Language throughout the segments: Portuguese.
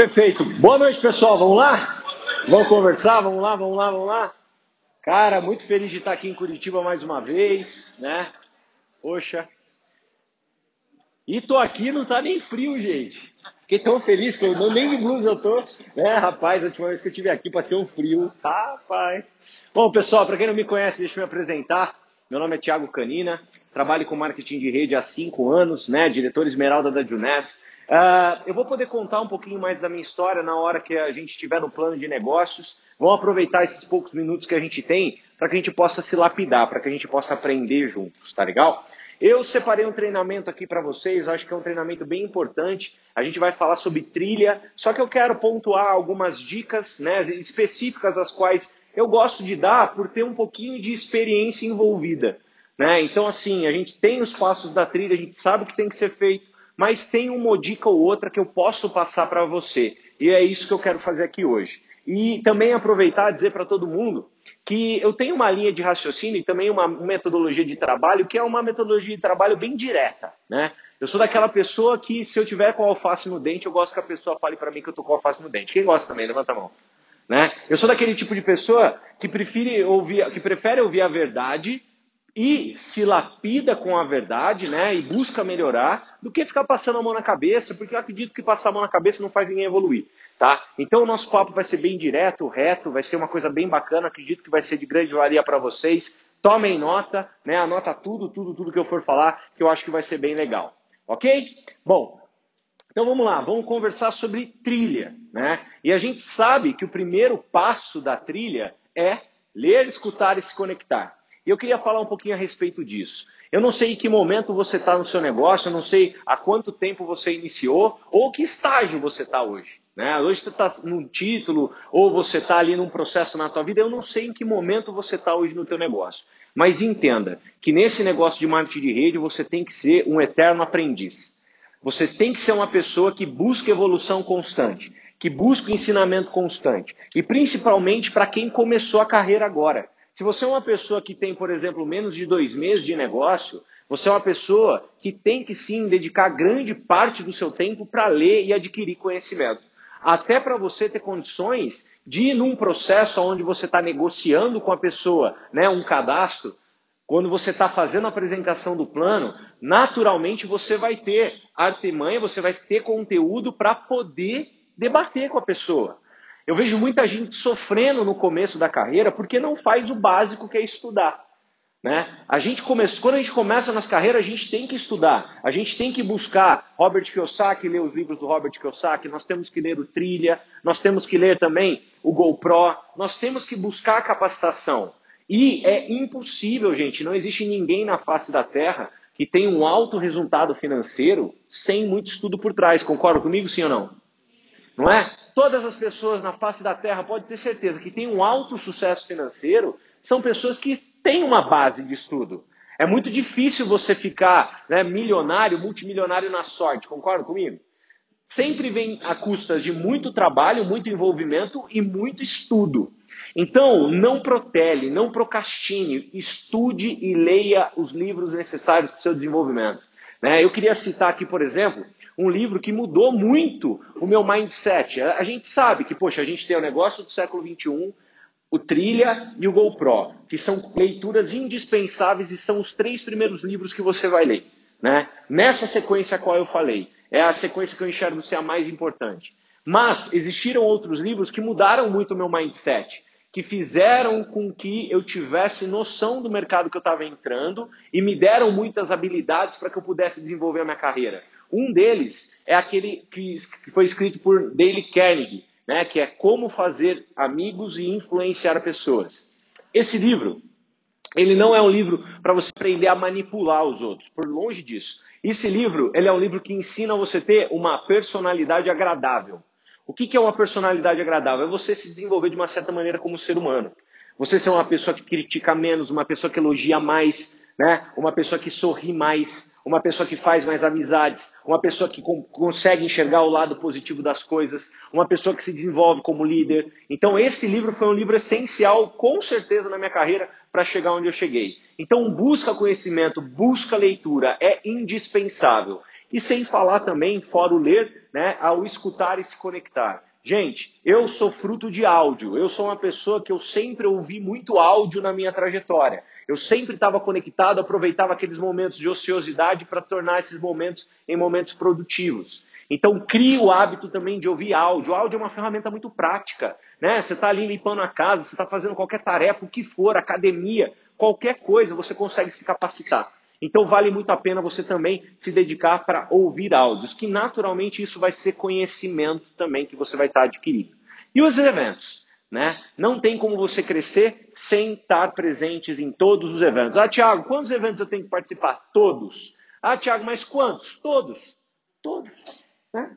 Perfeito. Boa noite, pessoal. Vamos lá? Vamos conversar? Vamos lá, vamos lá, vamos lá? Cara, muito feliz de estar aqui em Curitiba mais uma vez, né? Poxa. E tô aqui, não tá nem frio, gente. Fiquei tão feliz que não, nem de blusa eu tô. É, rapaz, a última vez que eu estive aqui passei um frio. Rapaz. Bom, pessoal, para quem não me conhece, deixa eu me apresentar. Meu nome é Thiago Canina, trabalho com marketing de rede há cinco anos, né? Diretor Esmeralda da Juness. Uh, eu vou poder contar um pouquinho mais da minha história na hora que a gente estiver no plano de negócios. Vamos aproveitar esses poucos minutos que a gente tem para que a gente possa se lapidar, para que a gente possa aprender juntos, tá legal? Eu separei um treinamento aqui para vocês, acho que é um treinamento bem importante. A gente vai falar sobre trilha, só que eu quero pontuar algumas dicas né, específicas, as quais eu gosto de dar por ter um pouquinho de experiência envolvida. Né? Então, assim, a gente tem os passos da trilha, a gente sabe o que tem que ser feito, mas tem uma dica ou outra que eu posso passar para você. E é isso que eu quero fazer aqui hoje. E também aproveitar e dizer para todo mundo que eu tenho uma linha de raciocínio e também uma metodologia de trabalho que é uma metodologia de trabalho bem direta. Né? Eu sou daquela pessoa que, se eu tiver com alface no dente, eu gosto que a pessoa fale para mim que eu estou com alface no dente. Quem gosta também? Levanta a mão. Né? Eu sou daquele tipo de pessoa que prefere ouvir, que prefere ouvir a verdade e se lapida com a verdade, né, e busca melhorar, do que ficar passando a mão na cabeça, porque eu acredito que passar a mão na cabeça não faz ninguém evoluir, tá? Então o nosso papo vai ser bem direto, reto, vai ser uma coisa bem bacana, acredito que vai ser de grande valia para vocês. Tomem nota, né, anota tudo, tudo, tudo que eu for falar, que eu acho que vai ser bem legal. OK? Bom, então vamos lá, vamos conversar sobre trilha, né? E a gente sabe que o primeiro passo da trilha é ler, escutar e se conectar. E eu queria falar um pouquinho a respeito disso. Eu não sei em que momento você está no seu negócio, eu não sei há quanto tempo você iniciou ou que estágio você está hoje. Né? Hoje você está num título ou você está ali num processo na tua vida, eu não sei em que momento você está hoje no teu negócio. Mas entenda que nesse negócio de marketing de rede você tem que ser um eterno aprendiz. Você tem que ser uma pessoa que busca evolução constante, que busca ensinamento constante. E principalmente para quem começou a carreira agora. Se você é uma pessoa que tem, por exemplo, menos de dois meses de negócio, você é uma pessoa que tem que sim dedicar grande parte do seu tempo para ler e adquirir conhecimento. Até para você ter condições de ir num processo onde você está negociando com a pessoa né, um cadastro, quando você está fazendo a apresentação do plano, naturalmente você vai ter artimanha, você vai ter conteúdo para poder debater com a pessoa. Eu vejo muita gente sofrendo no começo da carreira porque não faz o básico que é estudar. Né? A gente começa, quando a gente começa nas carreiras, a gente tem que estudar, a gente tem que buscar Robert Kiyosaki, ler os livros do Robert Kiyosaki, nós temos que ler o Trilha, nós temos que ler também o GoPro, nós temos que buscar capacitação. E é impossível, gente, não existe ninguém na face da Terra que tenha um alto resultado financeiro sem muito estudo por trás. Concorda comigo, sim ou não? Não é? Todas as pessoas na face da Terra, pode ter certeza, que têm um alto sucesso financeiro, são pessoas que têm uma base de estudo. É muito difícil você ficar né, milionário, multimilionário na sorte, concorda comigo? Sempre vem a custas de muito trabalho, muito envolvimento e muito estudo. Então, não protele, não procrastine, estude e leia os livros necessários para o seu desenvolvimento. Né? Eu queria citar aqui, por exemplo, um livro que mudou muito o meu mindset. A gente sabe que, poxa, a gente tem o negócio do século XXI, o Trilha e o GoPro, que são leituras indispensáveis e são os três primeiros livros que você vai ler. Né? Nessa sequência a qual eu falei, é a sequência que eu enxergo ser a mais importante. Mas existiram outros livros que mudaram muito o meu mindset, que fizeram com que eu tivesse noção do mercado que eu estava entrando e me deram muitas habilidades para que eu pudesse desenvolver a minha carreira. Um deles é aquele que foi escrito por Dale Carnegie, né, que é Como Fazer Amigos e Influenciar Pessoas. Esse livro, ele não é um livro para você aprender a manipular os outros, por longe disso. Esse livro, ele é um livro que ensina você a ter uma personalidade agradável. O que, que é uma personalidade agradável? É você se desenvolver de uma certa maneira como ser humano. Você ser uma pessoa que critica menos, uma pessoa que elogia mais, né? uma pessoa que sorri mais, uma pessoa que faz mais amizades, uma pessoa que consegue enxergar o lado positivo das coisas, uma pessoa que se desenvolve como líder. Então, esse livro foi um livro essencial, com certeza, na minha carreira para chegar onde eu cheguei. Então, busca conhecimento, busca leitura, é indispensável. E sem falar também, fora o ler, né, ao escutar e se conectar. Gente, eu sou fruto de áudio. Eu sou uma pessoa que eu sempre ouvi muito áudio na minha trajetória. Eu sempre estava conectado, aproveitava aqueles momentos de ociosidade para tornar esses momentos em momentos produtivos. Então, crie o hábito também de ouvir áudio. O áudio é uma ferramenta muito prática. Né? Você está ali limpando a casa, você está fazendo qualquer tarefa, o que for, academia, qualquer coisa, você consegue se capacitar. Então, vale muito a pena você também se dedicar para ouvir áudios, que naturalmente isso vai ser conhecimento também que você vai estar tá adquirindo. E os eventos? Né? Não tem como você crescer sem estar presentes em todos os eventos. Ah, Tiago, quantos eventos eu tenho que participar? Todos. Ah, Tiago, mas quantos? Todos. Todos. Né?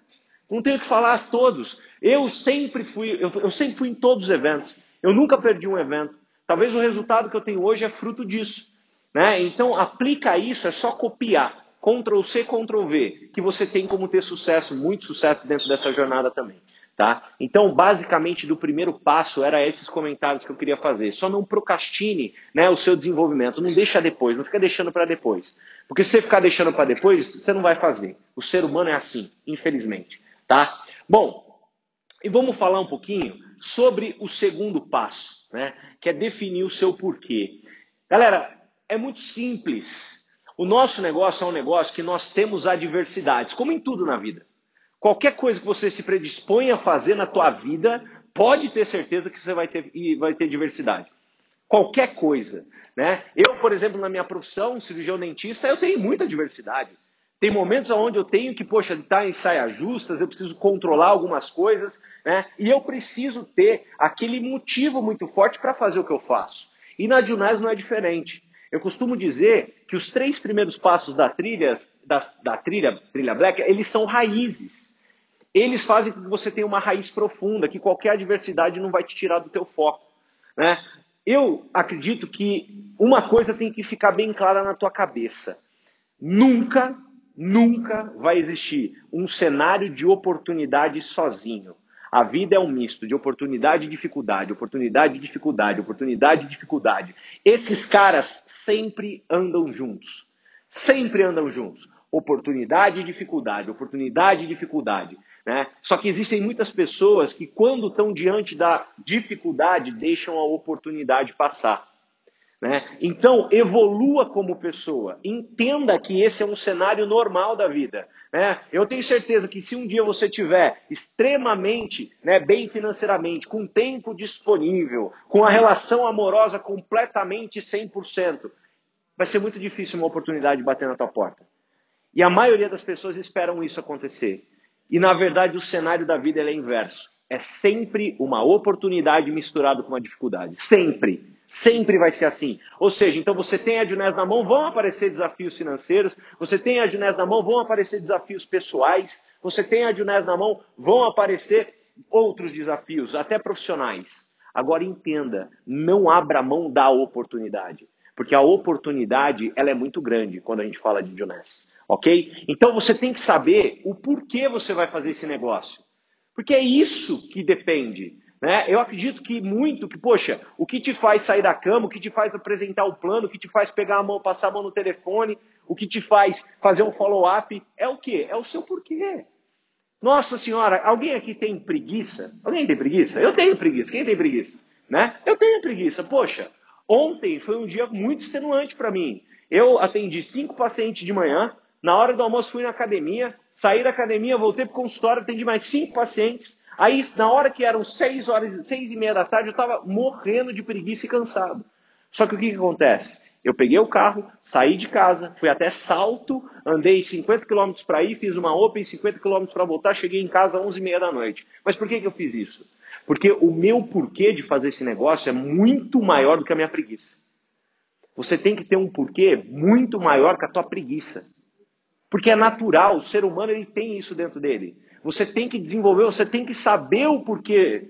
Não tenho que falar todos. Eu sempre fui, eu, eu sempre fui em todos os eventos. Eu nunca perdi um evento. Talvez o resultado que eu tenho hoje é fruto disso. Né? Então aplica isso, é só copiar. Ctrl C, Ctrl V, que você tem como ter sucesso, muito sucesso dentro dessa jornada também. Tá? Então, basicamente, do primeiro passo era esses comentários que eu queria fazer. Só não procrastine né, o seu desenvolvimento, não deixa depois, não fica deixando para depois. Porque se você ficar deixando para depois, você não vai fazer. O ser humano é assim, infelizmente. Tá? Bom, e vamos falar um pouquinho sobre o segundo passo, né, que é definir o seu porquê. Galera, é muito simples. O nosso negócio é um negócio que nós temos adversidades, como em tudo na vida. Qualquer coisa que você se predispõe a fazer na tua vida, pode ter certeza que você vai ter, vai ter diversidade. Qualquer coisa. Né? Eu, por exemplo, na minha profissão, cirurgião dentista, eu tenho muita diversidade. Tem momentos onde eu tenho que, poxa, estar em saias justas, eu preciso controlar algumas coisas, né? E eu preciso ter aquele motivo muito forte para fazer o que eu faço. E na Junais não é diferente. Eu costumo dizer que os três primeiros passos da trilha, da, da trilha, trilha Black, eles são raízes eles fazem com que você tenha uma raiz profunda, que qualquer adversidade não vai te tirar do teu foco. Né? Eu acredito que uma coisa tem que ficar bem clara na tua cabeça. Nunca, nunca vai existir um cenário de oportunidade sozinho. A vida é um misto de oportunidade e dificuldade, oportunidade e dificuldade, oportunidade e dificuldade. Esses caras sempre andam juntos. Sempre andam juntos. Oportunidade e dificuldade, oportunidade e dificuldade. Né? Só que existem muitas pessoas que, quando estão diante da dificuldade, deixam a oportunidade passar. Né? Então, evolua como pessoa. Entenda que esse é um cenário normal da vida. Né? Eu tenho certeza que se um dia você tiver extremamente né, bem financeiramente, com tempo disponível, com a relação amorosa completamente 100%, vai ser muito difícil uma oportunidade bater na tua porta. E a maioria das pessoas esperam isso acontecer. E na verdade o cenário da vida é inverso. É sempre uma oportunidade misturada com uma dificuldade. Sempre. Sempre vai ser assim. Ou seja, então você tem a Junés na mão, vão aparecer desafios financeiros. Você tem a Junés na mão, vão aparecer desafios pessoais. Você tem a Junés na mão, vão aparecer outros desafios, até profissionais. Agora entenda, não abra mão da oportunidade. Porque a oportunidade ela é muito grande quando a gente fala de Junés. Ok? Então você tem que saber o porquê você vai fazer esse negócio. Porque é isso que depende. Né? Eu acredito que muito, que, poxa, o que te faz sair da cama, o que te faz apresentar o plano, o que te faz pegar a mão, passar a mão no telefone, o que te faz fazer um follow-up, é o quê? É o seu porquê. Nossa senhora, alguém aqui tem preguiça? Alguém tem preguiça? Eu tenho preguiça. Quem tem preguiça? Né? Eu tenho preguiça. Poxa, ontem foi um dia muito extenuante para mim. Eu atendi cinco pacientes de manhã, na hora do almoço fui na academia, saí da academia, voltei para o consultório, atendi mais cinco pacientes. Aí, na hora que eram seis horas, seis e meia da tarde, eu estava morrendo de preguiça e cansado. Só que o que, que acontece? Eu peguei o carro, saí de casa, fui até Salto, andei 50 km para ir, fiz uma Open 50 km para voltar, cheguei em casa às 11h30 da noite. Mas por que, que eu fiz isso? Porque o meu porquê de fazer esse negócio é muito maior do que a minha preguiça. Você tem que ter um porquê muito maior que a tua preguiça. Porque é natural, o ser humano ele tem isso dentro dele. Você tem que desenvolver, você tem que saber o porquê.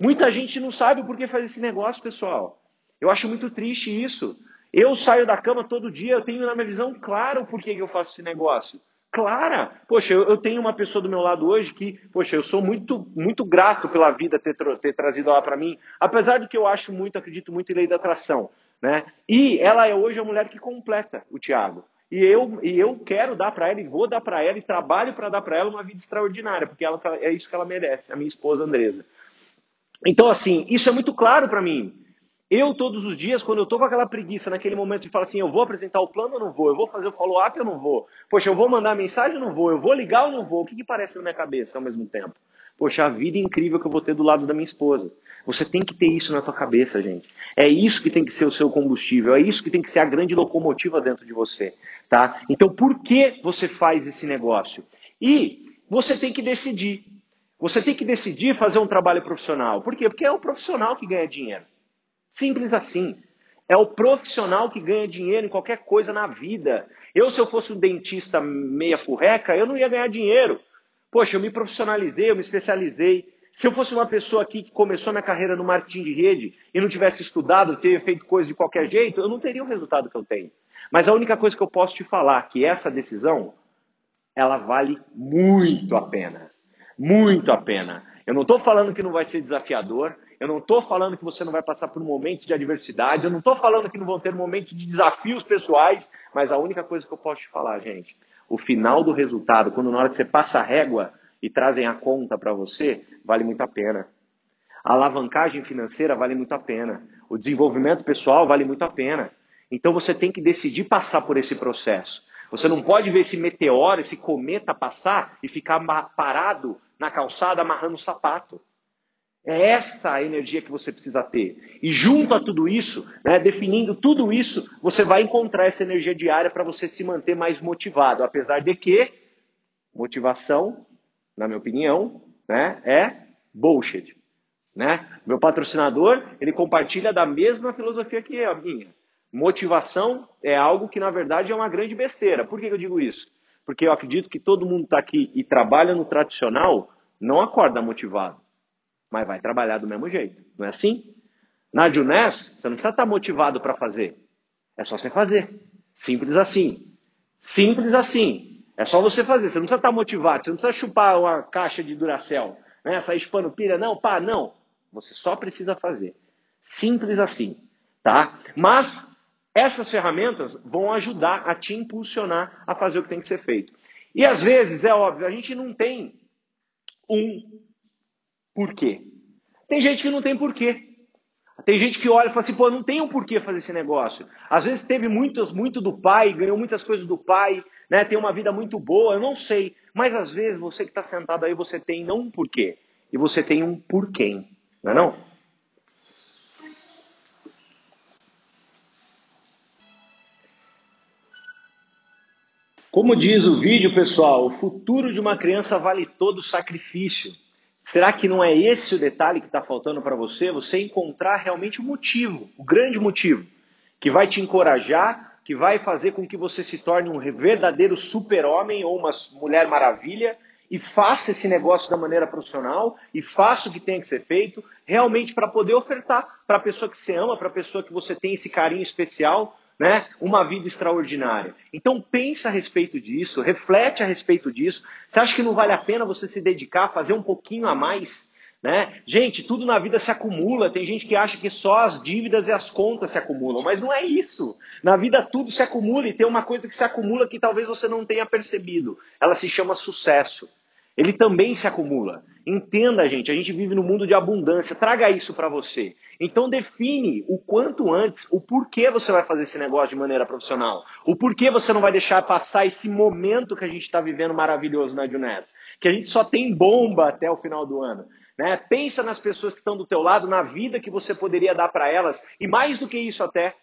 Muita gente não sabe o porquê fazer esse negócio, pessoal. Eu acho muito triste isso. Eu saio da cama todo dia, eu tenho na minha visão clara o porquê que eu faço esse negócio. Clara! Poxa, eu, eu tenho uma pessoa do meu lado hoje que, poxa, eu sou muito, muito grato pela vida ter, ter trazido ela para mim, apesar de que eu acho muito, acredito muito em lei da atração. Né? E ela é hoje a mulher que completa o Tiago. E eu, e eu quero dar para ela, e vou dar para ela, e trabalho para dar para ela uma vida extraordinária, porque ela, é isso que ela merece, a minha esposa Andresa. Então, assim, isso é muito claro para mim. Eu, todos os dias, quando eu tô com aquela preguiça naquele momento de falar assim, eu vou apresentar o plano ou não vou? Eu vou fazer o follow-up ou não vou? Poxa, eu vou mandar mensagem ou não vou? Eu vou ligar ou não vou? O que, que parece na minha cabeça ao mesmo tempo? Poxa, a vida incrível que eu vou ter do lado da minha esposa. Você tem que ter isso na tua cabeça, gente. É isso que tem que ser o seu combustível, é isso que tem que ser a grande locomotiva dentro de você, tá? Então, por que você faz esse negócio? E você tem que decidir. Você tem que decidir fazer um trabalho profissional. Por quê? Porque é o profissional que ganha dinheiro. Simples assim. É o profissional que ganha dinheiro em qualquer coisa na vida. Eu, se eu fosse um dentista meia furreca, eu não ia ganhar dinheiro. Poxa, eu me profissionalizei, eu me especializei. Se eu fosse uma pessoa aqui que começou minha carreira no marketing de rede e não tivesse estudado, ter feito coisa de qualquer jeito, eu não teria o resultado que eu tenho. Mas a única coisa que eu posso te falar é que essa decisão, ela vale muito a pena. Muito a pena. Eu não estou falando que não vai ser desafiador, eu não estou falando que você não vai passar por momentos de adversidade, eu não estou falando que não vão ter momentos de desafios pessoais, mas a única coisa que eu posso te falar, gente, o final do resultado, quando na hora que você passa a régua e trazem a conta para você, vale muito a pena. A alavancagem financeira vale muito a pena. O desenvolvimento pessoal vale muito a pena. Então você tem que decidir passar por esse processo. Você não pode ver esse meteoro, esse cometa passar e ficar parado na calçada amarrando o sapato. É essa a energia que você precisa ter. E junto a tudo isso, né, definindo tudo isso, você vai encontrar essa energia diária para você se manter mais motivado. Apesar de que motivação, na minha opinião, né, é bullshit. Né? Meu patrocinador, ele compartilha da mesma filosofia que a minha. Motivação é algo que, na verdade, é uma grande besteira. Por que eu digo isso? Porque eu acredito que todo mundo está aqui e trabalha no tradicional não acorda motivado mas vai trabalhar do mesmo jeito. Não é assim? Na Juness, você não precisa estar motivado para fazer. É só você fazer. Simples assim. Simples assim. É só você fazer. Você não precisa estar motivado. Você não precisa chupar uma caixa de Duracell. Né? Sair chupando pilha. Não, pá, não. Você só precisa fazer. Simples assim. Tá? Mas essas ferramentas vão ajudar a te impulsionar a fazer o que tem que ser feito. E às vezes, é óbvio, a gente não tem um por quê? Tem gente que não tem porquê. Tem gente que olha e fala assim, pô, não tem um porquê fazer esse negócio. Às vezes teve muitos, muito do pai, ganhou muitas coisas do pai, né? Tem uma vida muito boa, eu não sei. Mas às vezes você que está sentado aí, você tem não um porquê, e você tem um porquê, não é não? Como diz o vídeo, pessoal, o futuro de uma criança vale todo sacrifício. Será que não é esse o detalhe que está faltando para você? Você encontrar realmente o motivo, o grande motivo, que vai te encorajar, que vai fazer com que você se torne um verdadeiro super-homem ou uma mulher maravilha e faça esse negócio da maneira profissional e faça o que tem que ser feito, realmente para poder ofertar para a pessoa que você ama, para a pessoa que você tem esse carinho especial, né, uma vida extraordinária. Então pensa a respeito disso, reflete a respeito disso. Você acha que não vale a pena você se dedicar, fazer um pouquinho a mais? Né? Gente, tudo na vida se acumula. Tem gente que acha que só as dívidas e as contas se acumulam, mas não é isso. Na vida tudo se acumula e tem uma coisa que se acumula que talvez você não tenha percebido. Ela se chama sucesso ele também se acumula. Entenda, gente, a gente vive no mundo de abundância. Traga isso para você. Então define o quanto antes o porquê você vai fazer esse negócio de maneira profissional. O porquê você não vai deixar passar esse momento que a gente está vivendo maravilhoso na Juness. Que a gente só tem bomba até o final do ano. Né? Pensa nas pessoas que estão do teu lado, na vida que você poderia dar para elas. E mais do que isso até,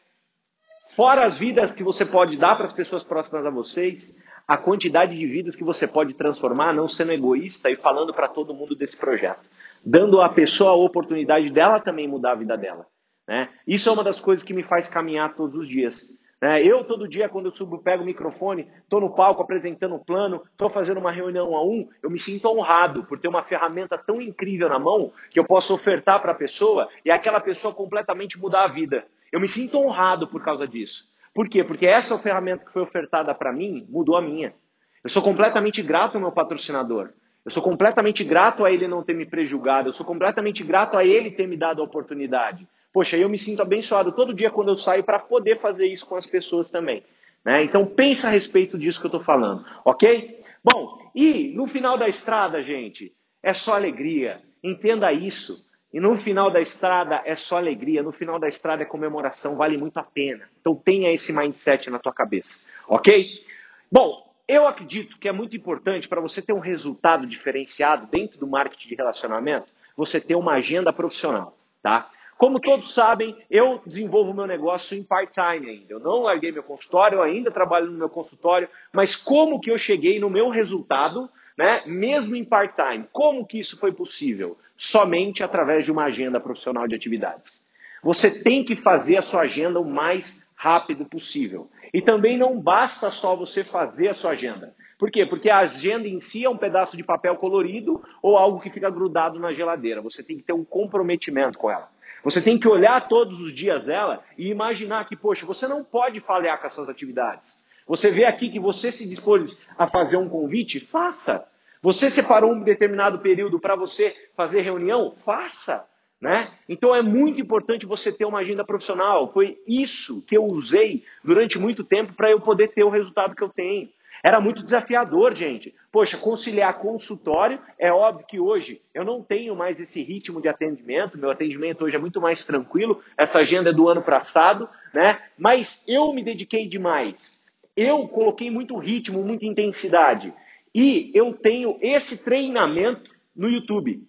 fora as vidas que você pode dar para as pessoas próximas a vocês, a quantidade de vidas que você pode transformar não sendo egoísta e falando para todo mundo desse projeto. Dando à pessoa a oportunidade dela também mudar a vida dela. Né? Isso é uma das coisas que me faz caminhar todos os dias. Né? Eu, todo dia, quando eu subo, pego o microfone, estou no palco apresentando o plano, estou fazendo uma reunião a um, eu me sinto honrado por ter uma ferramenta tão incrível na mão que eu posso ofertar para a pessoa e aquela pessoa completamente mudar a vida. Eu me sinto honrado por causa disso. Por quê? Porque essa ferramenta que foi ofertada para mim mudou a minha. Eu sou completamente grato ao meu patrocinador. Eu sou completamente grato a ele não ter me prejugado. Eu sou completamente grato a ele ter me dado a oportunidade. Poxa, eu me sinto abençoado todo dia quando eu saio para poder fazer isso com as pessoas também. Né? Então pensa a respeito disso que eu estou falando, ok? Bom, e no final da estrada, gente, é só alegria. Entenda isso. E no final da estrada é só alegria, no final da estrada é comemoração, vale muito a pena. Então tenha esse mindset na tua cabeça, ok? Bom, eu acredito que é muito importante para você ter um resultado diferenciado dentro do marketing de relacionamento, você ter uma agenda profissional, tá? Como todos sabem, eu desenvolvo meu negócio em part-time ainda. Eu não larguei meu consultório, eu ainda trabalho no meu consultório, mas como que eu cheguei no meu resultado, né, mesmo em part-time? Como que isso foi possível? Somente através de uma agenda profissional de atividades. Você tem que fazer a sua agenda o mais rápido possível. E também não basta só você fazer a sua agenda. Por quê? Porque a agenda em si é um pedaço de papel colorido ou algo que fica grudado na geladeira. Você tem que ter um comprometimento com ela. Você tem que olhar todos os dias ela e imaginar que, poxa, você não pode falhar com as suas atividades. Você vê aqui que você se dispôs a fazer um convite? Faça. Você separou um determinado período para você fazer reunião? Faça. Né? Então é muito importante você ter uma agenda profissional. Foi isso que eu usei durante muito tempo para eu poder ter o resultado que eu tenho. Era muito desafiador, gente. Poxa, conciliar consultório, é óbvio que hoje eu não tenho mais esse ritmo de atendimento, meu atendimento hoje é muito mais tranquilo, essa agenda é do ano passado, né? Mas eu me dediquei demais. Eu coloquei muito ritmo, muita intensidade. E eu tenho esse treinamento no YouTube.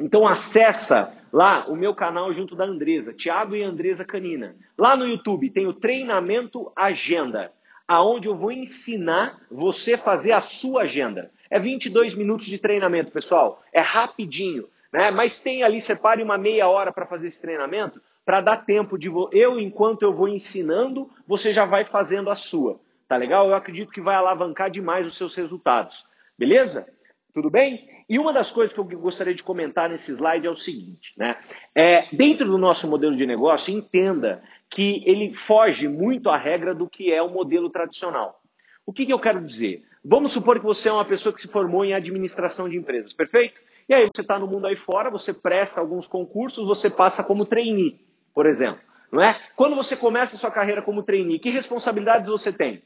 Então acessa lá o meu canal junto da Andresa, Thiago e Andresa Canina. Lá no YouTube tem o treinamento agenda aonde eu vou ensinar você fazer a sua agenda. É 22 minutos de treinamento, pessoal. É rapidinho, né? Mas tem ali, separe uma meia hora para fazer esse treinamento, para dar tempo de eu, enquanto eu vou ensinando, você já vai fazendo a sua. Tá legal? Eu acredito que vai alavancar demais os seus resultados. Beleza? Tudo bem? E uma das coisas que eu gostaria de comentar nesse slide é o seguinte, né? É, dentro do nosso modelo de negócio, entenda que ele foge muito à regra do que é o modelo tradicional. O que, que eu quero dizer? Vamos supor que você é uma pessoa que se formou em administração de empresas, perfeito? E aí você está no mundo aí fora, você presta alguns concursos, você passa como trainee, por exemplo. Não é? Quando você começa a sua carreira como trainee, que responsabilidades você tem?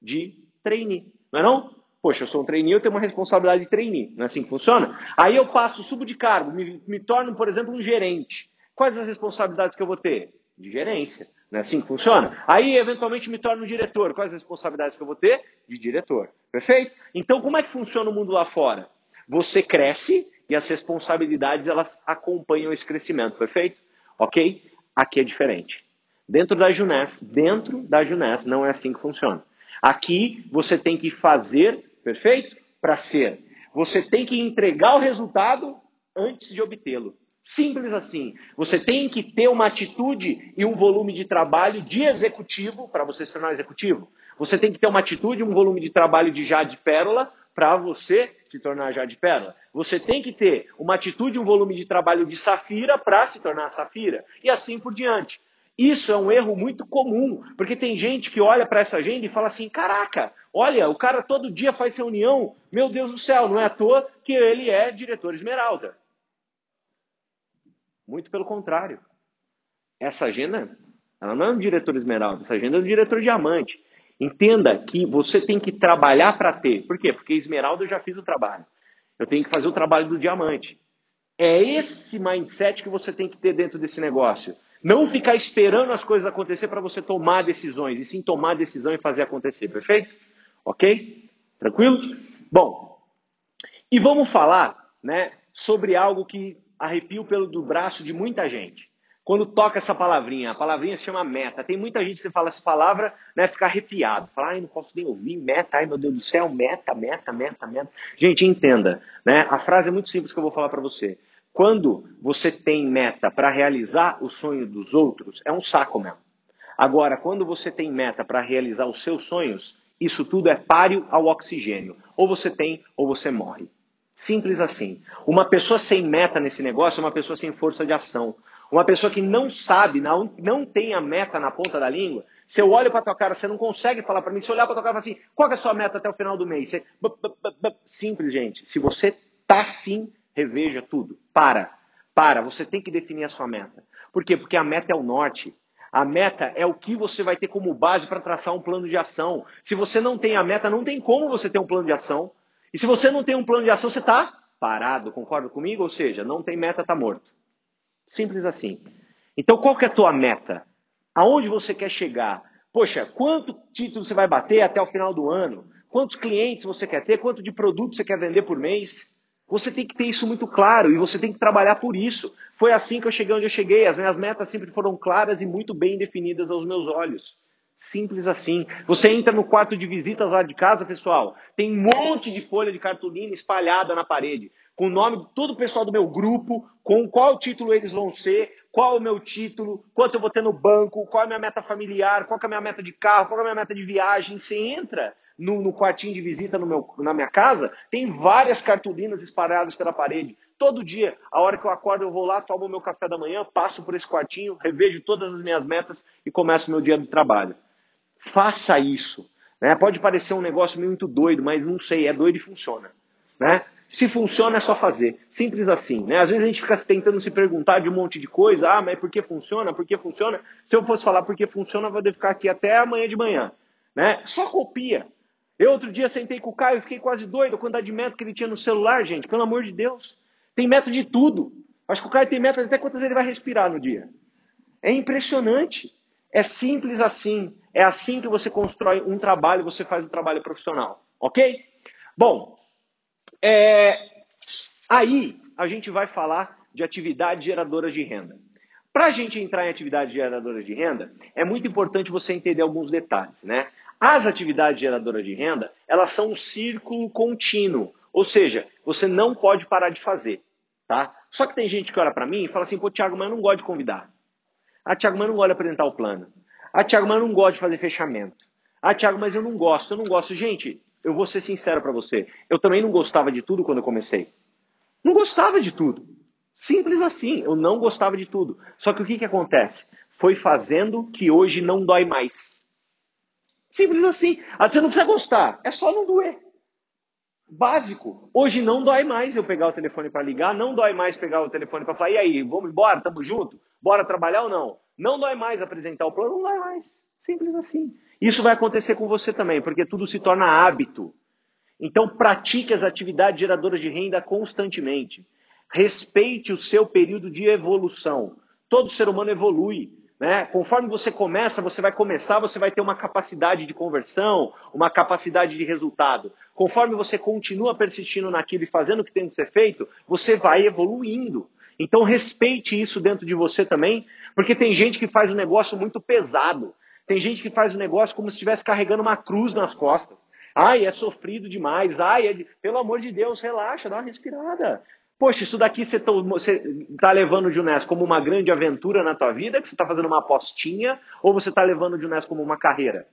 De trainee, não é não? Poxa, eu sou um trainee, eu tenho uma responsabilidade de trainee. Não é assim que funciona? Aí eu passo, subo de cargo, me, me torno, por exemplo, um gerente. Quais as responsabilidades que eu vou ter? de gerência. Não é assim que funciona? Aí, eventualmente, me torno diretor. Quais as responsabilidades que eu vou ter? De diretor. Perfeito? Então, como é que funciona o mundo lá fora? Você cresce e as responsabilidades elas acompanham esse crescimento. Perfeito? Ok? Aqui é diferente. Dentro da Junés, dentro da Junés, não é assim que funciona. Aqui você tem que fazer, perfeito? Para ser. Você tem que entregar o resultado antes de obtê-lo. Simples assim. Você tem que ter uma atitude e um volume de trabalho de executivo para você se tornar executivo. Você tem que ter uma atitude e um volume de trabalho de já de pérola para você se tornar já de pérola. Você tem que ter uma atitude e um volume de trabalho de safira para se tornar safira. E assim por diante. Isso é um erro muito comum, porque tem gente que olha para essa agenda e fala assim: caraca, olha, o cara todo dia faz reunião, meu Deus do céu, não é à toa que ele é diretor esmeralda. Muito pelo contrário. Essa agenda, ela não é um diretor esmeralda, essa agenda é um diretor diamante. Entenda que você tem que trabalhar para ter. Por quê? Porque esmeralda eu já fiz o trabalho. Eu tenho que fazer o trabalho do diamante. É esse mindset que você tem que ter dentro desse negócio. Não ficar esperando as coisas acontecer para você tomar decisões, e sim tomar decisão e fazer acontecer, perfeito? Ok? Tranquilo? Bom, e vamos falar né, sobre algo que arrepio pelo do braço de muita gente. Quando toca essa palavrinha, a palavrinha se chama meta. Tem muita gente que fala essa palavra, né, fica arrepiado. Fala, ai, não posso nem ouvir, meta, ai meu Deus do céu, meta, meta, meta, meta. Gente, entenda, né? A frase é muito simples que eu vou falar para você. Quando você tem meta para realizar o sonho dos outros, é um saco mesmo. Agora, quando você tem meta para realizar os seus sonhos, isso tudo é páreo ao oxigênio. Ou você tem ou você morre. Simples assim. Uma pessoa sem meta nesse negócio é uma pessoa sem força de ação. Uma pessoa que não sabe, não, não tem a meta na ponta da língua. Se eu olho para tua cara, você não consegue falar para mim. Se eu olhar para tua cara e falar assim, qual é a sua meta até o final do mês? Você... Simples, gente. Se você tá assim, reveja tudo. Para. Para. Você tem que definir a sua meta. Por quê? Porque a meta é o norte. A meta é o que você vai ter como base para traçar um plano de ação. Se você não tem a meta, não tem como você ter um plano de ação. E se você não tem um plano de ação, você está parado, concorda comigo? Ou seja, não tem meta, está morto. Simples assim. Então, qual que é a tua meta? Aonde você quer chegar? Poxa, quanto título você vai bater até o final do ano? Quantos clientes você quer ter? Quanto de produto você quer vender por mês? Você tem que ter isso muito claro e você tem que trabalhar por isso. Foi assim que eu cheguei onde eu cheguei. As minhas metas sempre foram claras e muito bem definidas aos meus olhos. Simples assim. Você entra no quarto de visitas lá de casa, pessoal, tem um monte de folha de cartolina espalhada na parede, com o nome de todo o pessoal do meu grupo, com qual título eles vão ser, qual o meu título, quanto eu vou ter no banco, qual é a minha meta familiar, qual é a minha meta de carro, qual é a minha meta de viagem. Você entra no, no quartinho de visita no meu, na minha casa, tem várias cartolinas espalhadas pela parede. Todo dia, a hora que eu acordo, eu vou lá, tomo o meu café da manhã, passo por esse quartinho, revejo todas as minhas metas e começo o meu dia de trabalho. Faça isso. Né? Pode parecer um negócio muito doido, mas não sei, é doido e funciona. Né? Se funciona, é só fazer. Simples assim. Né? Às vezes a gente fica tentando se perguntar de um monte de coisa. Ah, mas por que funciona? Por que funciona? Se eu fosse falar por que funciona, eu vou ficar aqui até amanhã de manhã. Né? Só copia. Eu outro dia sentei com o Caio e fiquei quase doido a quantidade de método que ele tinha no celular, gente. Pelo amor de Deus. Tem método de tudo. Acho que o Caio tem método até quantas ele vai respirar no dia. É impressionante. É simples assim. É assim que você constrói um trabalho, você faz um trabalho profissional. Ok? Bom, é... aí a gente vai falar de atividades geradoras de renda. Para a gente entrar em atividades geradoras de renda, é muito importante você entender alguns detalhes, né? As atividades geradoras de renda, elas são um círculo contínuo, ou seja, você não pode parar de fazer, tá? Só que tem gente que olha para mim e fala assim, pô, Thiago, mas eu não gosto de convidar. Ah, Thiago, mas eu não gosto de apresentar o plano. Ah, Thiago, mas eu não gosto de fazer fechamento. Ah, Thiago, mas eu não gosto, eu não gosto. Gente, eu vou ser sincero para você. Eu também não gostava de tudo quando eu comecei. Não gostava de tudo. Simples assim, eu não gostava de tudo. Só que o que, que acontece? Foi fazendo que hoje não dói mais. Simples assim. Ah, você não precisa gostar, é só não doer. Básico. Hoje não dói mais eu pegar o telefone para ligar, não dói mais pegar o telefone para falar, e aí, vamos embora, tamo junto? Bora trabalhar ou não? Não dói mais apresentar o plano, não dói mais. Simples assim. Isso vai acontecer com você também, porque tudo se torna hábito. Então pratique as atividades geradoras de renda constantemente. Respeite o seu período de evolução. Todo ser humano evolui. Né? Conforme você começa, você vai começar, você vai ter uma capacidade de conversão, uma capacidade de resultado. Conforme você continua persistindo naquilo e fazendo o que tem que ser feito, você vai evoluindo. Então respeite isso dentro de você também, porque tem gente que faz um negócio muito pesado. Tem gente que faz o negócio como se estivesse carregando uma cruz nas costas. Ai, é sofrido demais. Ai, é de... pelo amor de Deus, relaxa, dá uma respirada. Poxa, isso daqui você está levando o Junés como uma grande aventura na tua vida, que você está fazendo uma apostinha, ou você está levando o Junés como uma carreira?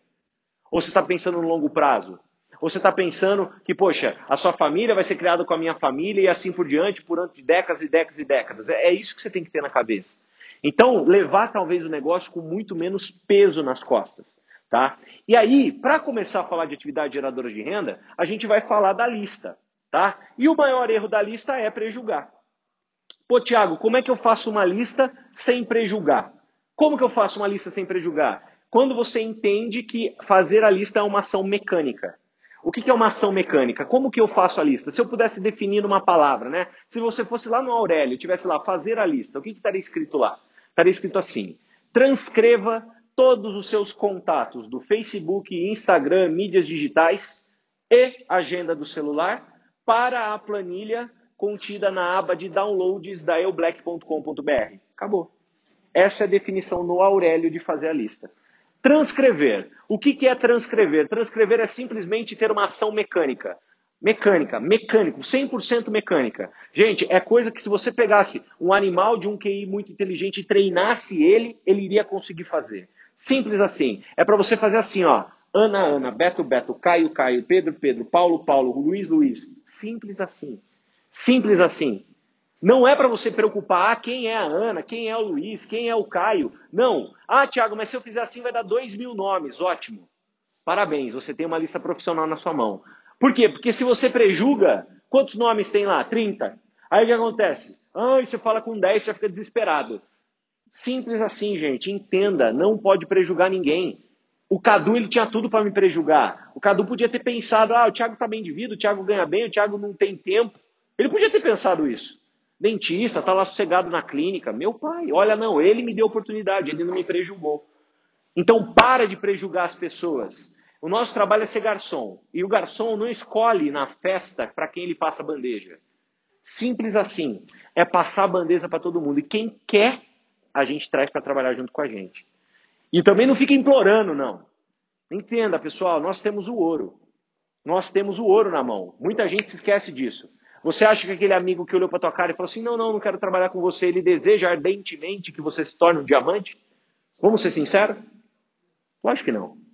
Ou você está pensando no longo prazo? Ou você está pensando que, poxa, a sua família vai ser criada com a minha família e assim por diante, por décadas e décadas e décadas? É, é isso que você tem que ter na cabeça. Então, levar talvez o negócio com muito menos peso nas costas. Tá? E aí, para começar a falar de atividade geradora de renda, a gente vai falar da lista. Tá? E o maior erro da lista é prejulgar. Pô, Tiago, como é que eu faço uma lista sem prejulgar? Como que eu faço uma lista sem prejulgar? Quando você entende que fazer a lista é uma ação mecânica. O que é uma ação mecânica? Como que eu faço a lista? Se eu pudesse definir numa palavra, né? Se você fosse lá no Aurélio, tivesse lá fazer a lista, o que, que estaria escrito lá? Estaria escrito assim: transcreva todos os seus contatos do Facebook, Instagram, mídias digitais e agenda do celular para a planilha contida na aba de downloads da eublack.com.br. Acabou. Essa é a definição no Aurélio de fazer a lista. Transcrever. O que, é transcrever? Transcrever é simplesmente ter uma ação mecânica. Mecânica, mecânico, 100% mecânica. Gente, é coisa que se você pegasse um animal de um QI muito inteligente e treinasse ele, ele iria conseguir fazer. Simples assim. É para você fazer assim, ó. Ana, Ana, Beto, Beto, Caio, Caio, Pedro, Pedro, Paulo, Paulo, Luiz, Luiz. Simples assim. Simples assim. Não é para você preocupar ah, quem é a Ana, quem é o Luiz, quem é o Caio. Não. Ah, Tiago, mas se eu fizer assim vai dar dois mil nomes. Ótimo. Parabéns, você tem uma lista profissional na sua mão. Por quê? Porque se você prejuga, quantos nomes tem lá? 30. Aí o que acontece? Ah, você fala com 10, você fica desesperado. Simples assim, gente. Entenda, não pode prejugar ninguém. O Cadu ele tinha tudo para me prejugar. O Cadu podia ter pensado: ah, o Thiago tá bem de vida, o Thiago ganha bem, o Thiago não tem tempo. Ele podia ter pensado isso. Dentista, tá lá sossegado na clínica. Meu pai, olha, não, ele me deu oportunidade, ele não me prejugou. Então para de prejugar as pessoas. O nosso trabalho é ser garçom. E o garçom não escolhe na festa para quem ele passa a bandeja. Simples assim. É passar a bandeja para todo mundo. E quem quer, a gente traz para trabalhar junto com a gente. E também não fica implorando, não. Entenda, pessoal, nós temos o ouro. Nós temos o ouro na mão. Muita gente se esquece disso. Você acha que aquele amigo que olhou para tua cara e falou assim: "Não, não, não quero trabalhar com você", ele deseja ardentemente que você se torne um diamante? Vamos ser sinceros? Lógico que não.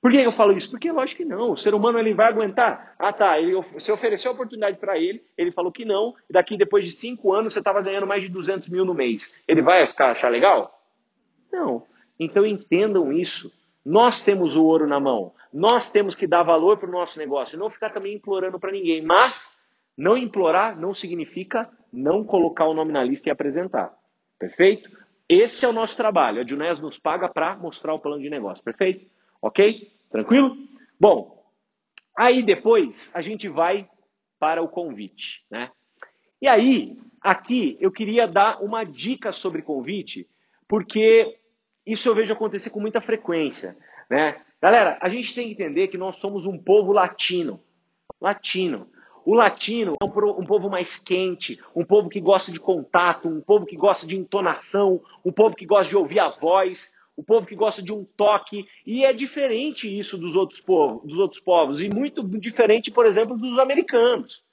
Por que eu falo isso? Porque lógico que não. O ser humano ele vai aguentar. Ah, tá. Ele, você ofereceu a oportunidade para ele, ele falou que não, e daqui depois de cinco anos você estava ganhando mais de 200 mil no mês. Ele vai ficar achar legal? Não. Então entendam isso. Nós temos o ouro na mão. Nós temos que dar valor para o nosso negócio. Não ficar também implorando para ninguém. Mas não implorar não significa não colocar o nome na lista e apresentar. Perfeito? Esse é o nosso trabalho. A Junés nos paga para mostrar o plano de negócio. Perfeito? Ok? Tranquilo? Bom, aí depois a gente vai para o convite, né? E aí, aqui eu queria dar uma dica sobre convite, porque isso eu vejo acontecer com muita frequência, né? Galera, a gente tem que entender que nós somos um povo latino. Latino. O latino é um povo mais quente, um povo que gosta de contato, um povo que gosta de entonação, um povo que gosta de ouvir a voz, o povo que gosta de um toque, e é diferente isso dos outros povos, dos outros povos e muito diferente, por exemplo, dos americanos.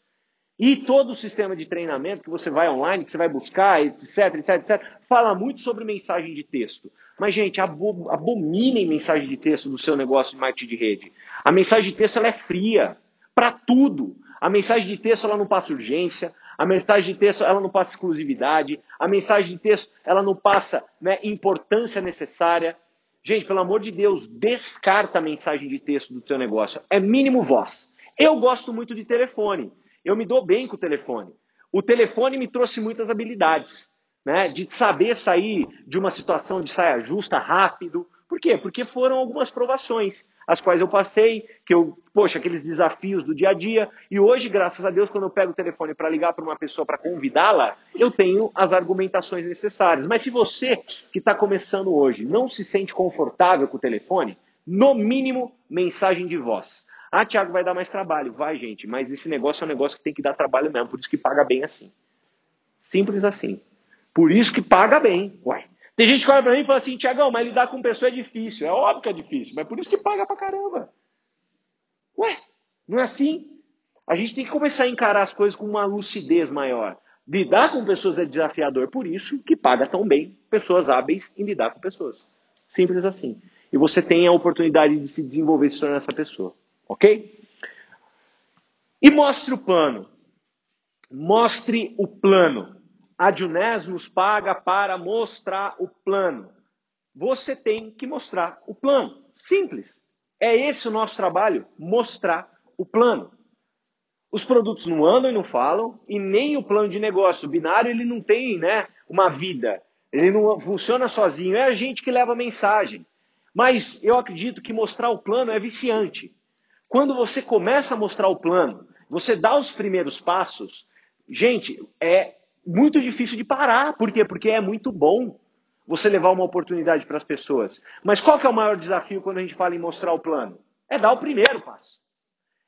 E todo o sistema de treinamento que você vai online, que você vai buscar, etc, etc, etc, fala muito sobre mensagem de texto. Mas, gente, abominem mensagem de texto no seu negócio de marketing de rede. A mensagem de texto ela é fria para tudo. A mensagem de texto ela não passa urgência, a mensagem de texto ela não passa exclusividade, a mensagem de texto ela não passa né, importância necessária. Gente, pelo amor de Deus, descarta a mensagem de texto do teu negócio. É mínimo voz. Eu gosto muito de telefone. Eu me dou bem com o telefone. O telefone me trouxe muitas habilidades, né? De saber sair de uma situação de saia justa rápido. Por quê? Porque foram algumas provações as quais eu passei, que eu, poxa, aqueles desafios do dia a dia. E hoje, graças a Deus, quando eu pego o telefone para ligar para uma pessoa para convidá-la, eu tenho as argumentações necessárias. Mas se você que está começando hoje não se sente confortável com o telefone, no mínimo, mensagem de voz. Ah, Thiago, vai dar mais trabalho. Vai, gente, mas esse negócio é um negócio que tem que dar trabalho mesmo, por isso que paga bem assim. Simples assim. Por isso que paga bem. Uai, tem gente que olha pra mim e fala assim, Tiagão, mas lidar com pessoa é difícil. É óbvio que é difícil, mas por isso que paga pra caramba. Ué, não é assim? A gente tem que começar a encarar as coisas com uma lucidez maior. Lidar com pessoas é desafiador, por isso que paga tão bem pessoas hábeis em lidar com pessoas. Simples assim. E você tem a oportunidade de se desenvolver e se tornar essa pessoa. Ok? E mostre o plano. Mostre o plano a Junés nos paga para mostrar o plano. Você tem que mostrar o plano. Simples. É esse o nosso trabalho, mostrar o plano. Os produtos não andam e não falam, e nem o plano de negócio. O binário ele não tem né, uma vida. Ele não funciona sozinho. É a gente que leva a mensagem. Mas eu acredito que mostrar o plano é viciante. Quando você começa a mostrar o plano, você dá os primeiros passos, gente, é muito difícil de parar. Por quê? Porque é muito bom você levar uma oportunidade para as pessoas. Mas qual que é o maior desafio quando a gente fala em mostrar o plano? É dar o primeiro passo.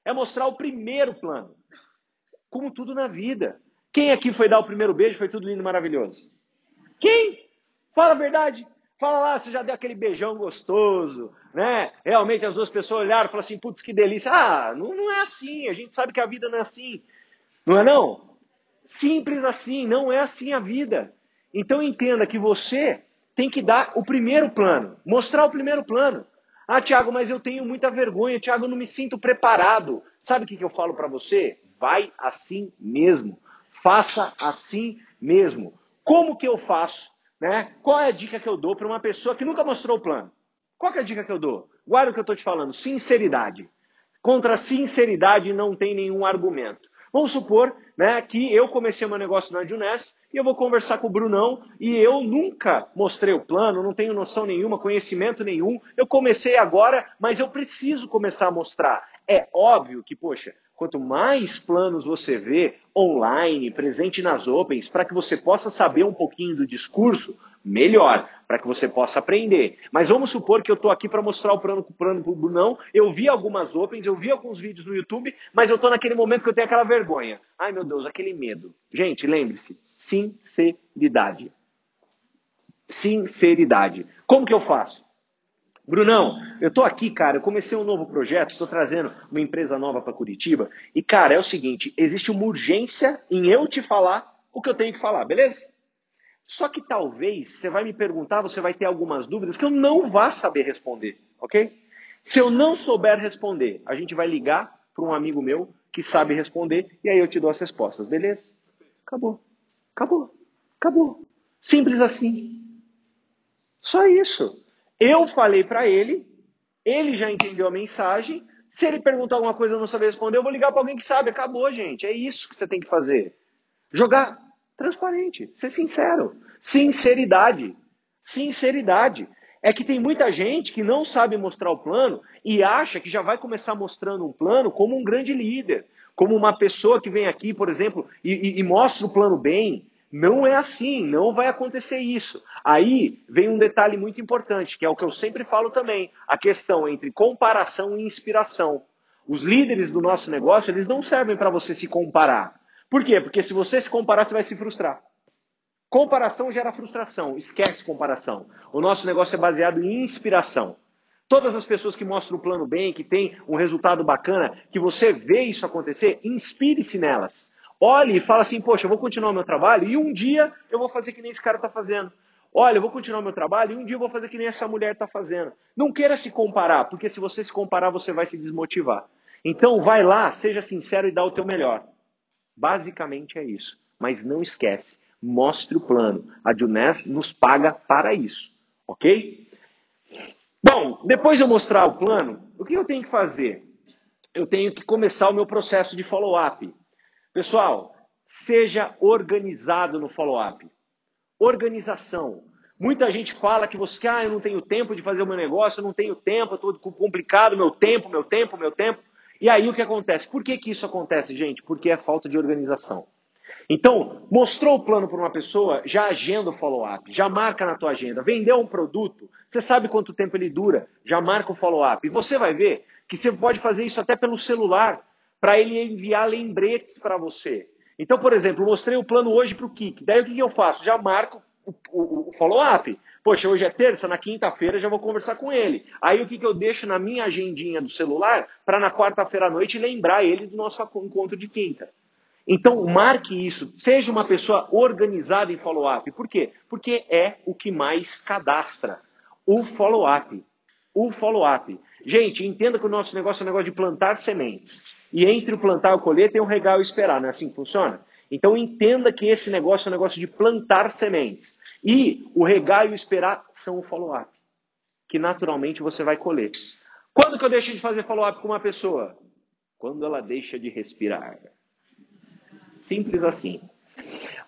É mostrar o primeiro plano. Como tudo na vida. Quem aqui foi dar o primeiro beijo foi tudo lindo e maravilhoso? Quem? Fala a verdade. Fala lá, você já deu aquele beijão gostoso, né? Realmente as duas pessoas olharam e falaram assim, putz, que delícia. Ah, não, não é assim, a gente sabe que a vida não é assim. Não é não? Simples assim, não é assim a vida. Então entenda que você tem que dar o primeiro plano, mostrar o primeiro plano. Ah, Tiago, mas eu tenho muita vergonha, Tiago, não me sinto preparado. Sabe o que, que eu falo para você? Vai assim mesmo. Faça assim mesmo. Como que eu faço? Né? Qual é a dica que eu dou para uma pessoa que nunca mostrou o plano? Qual é a dica que eu dou? Guarda o que eu estou te falando. Sinceridade. Contra sinceridade não tem nenhum argumento. Vamos supor né, que eu comecei meu negócio na Juness e eu vou conversar com o Brunão e eu nunca mostrei o plano, não tenho noção nenhuma, conhecimento nenhum. Eu comecei agora, mas eu preciso começar a mostrar. É óbvio que, poxa, quanto mais planos você vê online, presente nas Opens, para que você possa saber um pouquinho do discurso, melhor, para que você possa aprender. Mas vamos supor que eu estou aqui para mostrar o plano para o Brunão, eu vi algumas Opens, eu vi alguns vídeos no YouTube, mas eu estou naquele momento que eu tenho aquela vergonha. Ai meu Deus, aquele medo. Gente, lembre-se, sinceridade. Sinceridade. Como que eu faço? Brunão, eu tô aqui, cara, eu comecei um novo projeto, estou trazendo uma empresa nova para Curitiba. E, cara, é o seguinte: existe uma urgência em eu te falar o que eu tenho que falar, beleza? Só que talvez você vai me perguntar, você vai ter algumas dúvidas que eu não vá saber responder, ok? Se eu não souber responder, a gente vai ligar para um amigo meu que sabe responder e aí eu te dou as respostas, beleza? Acabou. Acabou. Acabou. Simples assim. Só isso. Eu falei para ele, ele já entendeu a mensagem. Se ele perguntar alguma coisa e eu não saber responder, eu vou ligar para alguém que sabe. Acabou, gente. É isso que você tem que fazer. Jogar transparente, ser sincero. Sinceridade. Sinceridade. É que tem muita gente que não sabe mostrar o plano e acha que já vai começar mostrando um plano como um grande líder, como uma pessoa que vem aqui, por exemplo, e, e, e mostra o plano bem, não é assim, não vai acontecer isso. Aí vem um detalhe muito importante, que é o que eu sempre falo também, a questão entre comparação e inspiração. Os líderes do nosso negócio, eles não servem para você se comparar. Por quê? Porque se você se comparar, você vai se frustrar. Comparação gera frustração, esquece comparação. O nosso negócio é baseado em inspiração. Todas as pessoas que mostram o plano bem, que tem um resultado bacana, que você vê isso acontecer, inspire-se nelas. Olhe e fala assim, poxa, eu vou continuar o meu trabalho e um dia eu vou fazer que nem esse cara está fazendo. Olha, eu vou continuar o meu trabalho e um dia eu vou fazer que nem essa mulher está fazendo. Não queira se comparar, porque se você se comparar, você vai se desmotivar. Então vai lá, seja sincero e dá o teu melhor. Basicamente é isso. Mas não esquece, mostre o plano. A Juness nos paga para isso, ok? Bom, depois de eu mostrar o plano, o que eu tenho que fazer? Eu tenho que começar o meu processo de follow-up. Pessoal, seja organizado no follow-up. Organização. Muita gente fala que você, ah, eu não tenho tempo de fazer o meu negócio, eu não tenho tempo, tudo complicado, meu tempo, meu tempo, meu tempo. E aí o que acontece? Por que, que isso acontece, gente? Porque é falta de organização. Então, mostrou o plano para uma pessoa, já agenda o follow-up, já marca na tua agenda. Vendeu um produto, você sabe quanto tempo ele dura, já marca o follow-up. E você vai ver que você pode fazer isso até pelo celular para ele enviar lembretes para você. Então, por exemplo, mostrei o plano hoje para o Kik. Daí o que, que, eu faço? Já marco o, o, o follow-up. Poxa, hoje é terça, na quinta-feira já vou conversar com ele. Aí o que, que eu deixo na minha agendinha do celular para na quarta-feira à noite lembrar ele do nosso encontro de quinta. Então, marque isso. Seja uma pessoa organizada em follow-up. Por quê? Porque é o que mais cadastra. O follow-up. O follow-up. Gente, entenda que o nosso negócio é um negócio de plantar sementes. E entre o plantar e o colher tem um regal e esperar, não é assim que funciona? Então entenda que esse negócio é um negócio de plantar sementes. E o regar e o esperar são o follow-up, que naturalmente você vai colher. Quando que eu deixo de fazer follow-up com uma pessoa? Quando ela deixa de respirar. Simples assim.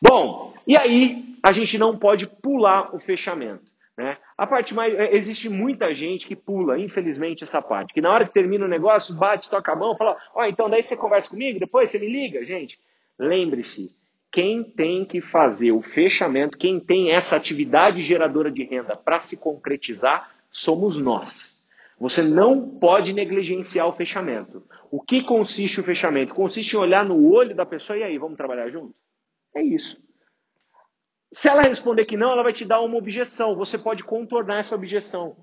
Bom, e aí a gente não pode pular o fechamento. Né? A parte mais. É, existe muita gente que pula, infelizmente, essa parte. Que na hora que termina o negócio, bate, toca a mão, fala: Ó, oh, então daí você conversa comigo, depois você me liga, gente. Lembre-se, quem tem que fazer o fechamento, quem tem essa atividade geradora de renda para se concretizar, somos nós. Você não pode negligenciar o fechamento. O que consiste o fechamento? Consiste em olhar no olho da pessoa e aí, vamos trabalhar junto? É isso. Se ela responder que não, ela vai te dar uma objeção. Você pode contornar essa objeção.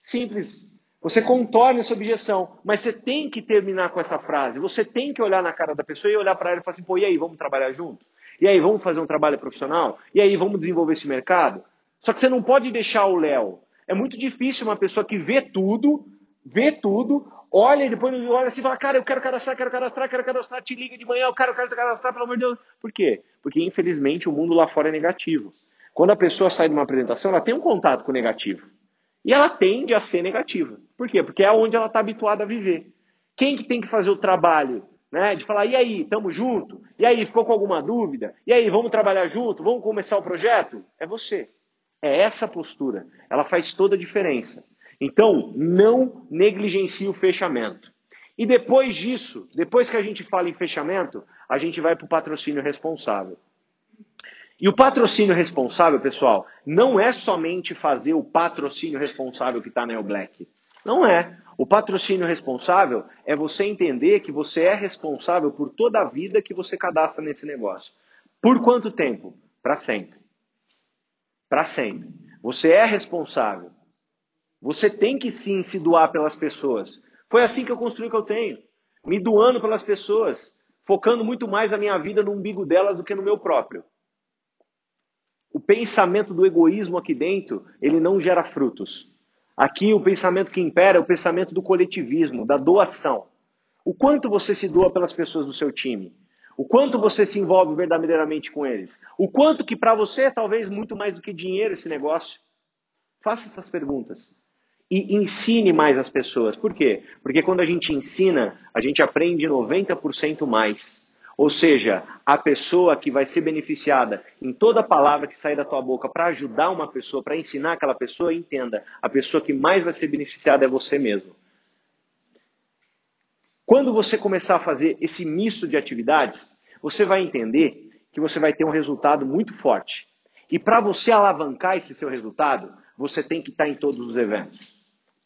Simples. Você contorna essa objeção, mas você tem que terminar com essa frase. Você tem que olhar na cara da pessoa e olhar para ela e falar assim: pô, e aí, vamos trabalhar junto? E aí, vamos fazer um trabalho profissional? E aí, vamos desenvolver esse mercado? Só que você não pode deixar o Léo. É muito difícil uma pessoa que vê tudo, vê tudo, olha e depois olha assim e fala, cara, eu quero cadastrar, quero cadastrar, quero cadastrar, te liga de manhã, eu quero, eu quero cadastrar, pelo amor de Deus. Por quê? Porque, infelizmente, o mundo lá fora é negativo. Quando a pessoa sai de uma apresentação, ela tem um contato com o negativo. E ela tende a ser negativa. Por quê? Porque é onde ela está habituada a viver. Quem que tem que fazer o trabalho né? De falar, e aí, tamo junto? E aí, ficou com alguma dúvida? E aí, vamos trabalhar junto? Vamos começar o projeto? É você. É essa postura. Ela faz toda a diferença. Então, não negligencie o fechamento. E depois disso, depois que a gente fala em fechamento, a gente vai para o patrocínio responsável. E o patrocínio responsável, pessoal, não é somente fazer o patrocínio responsável que está na El Black. Não é. O patrocínio responsável é você entender que você é responsável por toda a vida que você cadastra nesse negócio. Por quanto tempo? Para sempre. Para sempre. Você é responsável. Você tem que sim se doar pelas pessoas. Foi assim que eu construí o que eu tenho. Me doando pelas pessoas. Focando muito mais a minha vida no umbigo delas do que no meu próprio. O pensamento do egoísmo aqui dentro, ele não gera frutos. Aqui o pensamento que impera é o pensamento do coletivismo, da doação. O quanto você se doa pelas pessoas do seu time? O quanto você se envolve verdadeiramente com eles? O quanto que para você é talvez muito mais do que dinheiro esse negócio? Faça essas perguntas e ensine mais as pessoas. Por quê? Porque quando a gente ensina, a gente aprende 90% mais. Ou seja, a pessoa que vai ser beneficiada em toda palavra que sair da tua boca para ajudar uma pessoa, para ensinar aquela pessoa, entenda, a pessoa que mais vai ser beneficiada é você mesmo. Quando você começar a fazer esse misto de atividades, você vai entender que você vai ter um resultado muito forte. E para você alavancar esse seu resultado, você tem que estar em todos os eventos.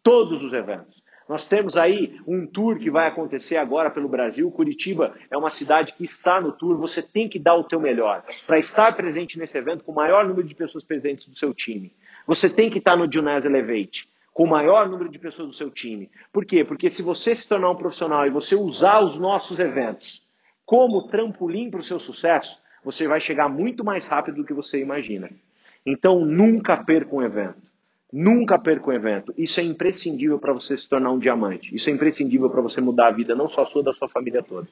Todos os eventos. Nós temos aí um tour que vai acontecer agora pelo Brasil. Curitiba é uma cidade que está no tour. Você tem que dar o teu melhor para estar presente nesse evento com o maior número de pessoas presentes do seu time. Você tem que estar no Junaz Elevate com o maior número de pessoas do seu time. Por quê? Porque se você se tornar um profissional e você usar os nossos eventos como trampolim para o seu sucesso, você vai chegar muito mais rápido do que você imagina. Então nunca perca um evento. Nunca perca um evento. Isso é imprescindível para você se tornar um diamante. Isso é imprescindível para você mudar a vida, não só sua, da sua família toda.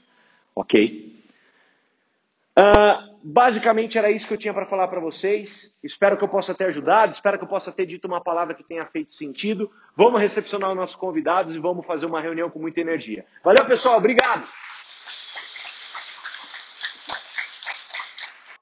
Ok? Uh, basicamente era isso que eu tinha para falar para vocês. Espero que eu possa ter ajudado, espero que eu possa ter dito uma palavra que tenha feito sentido. Vamos recepcionar os nossos convidados e vamos fazer uma reunião com muita energia. Valeu, pessoal. Obrigado.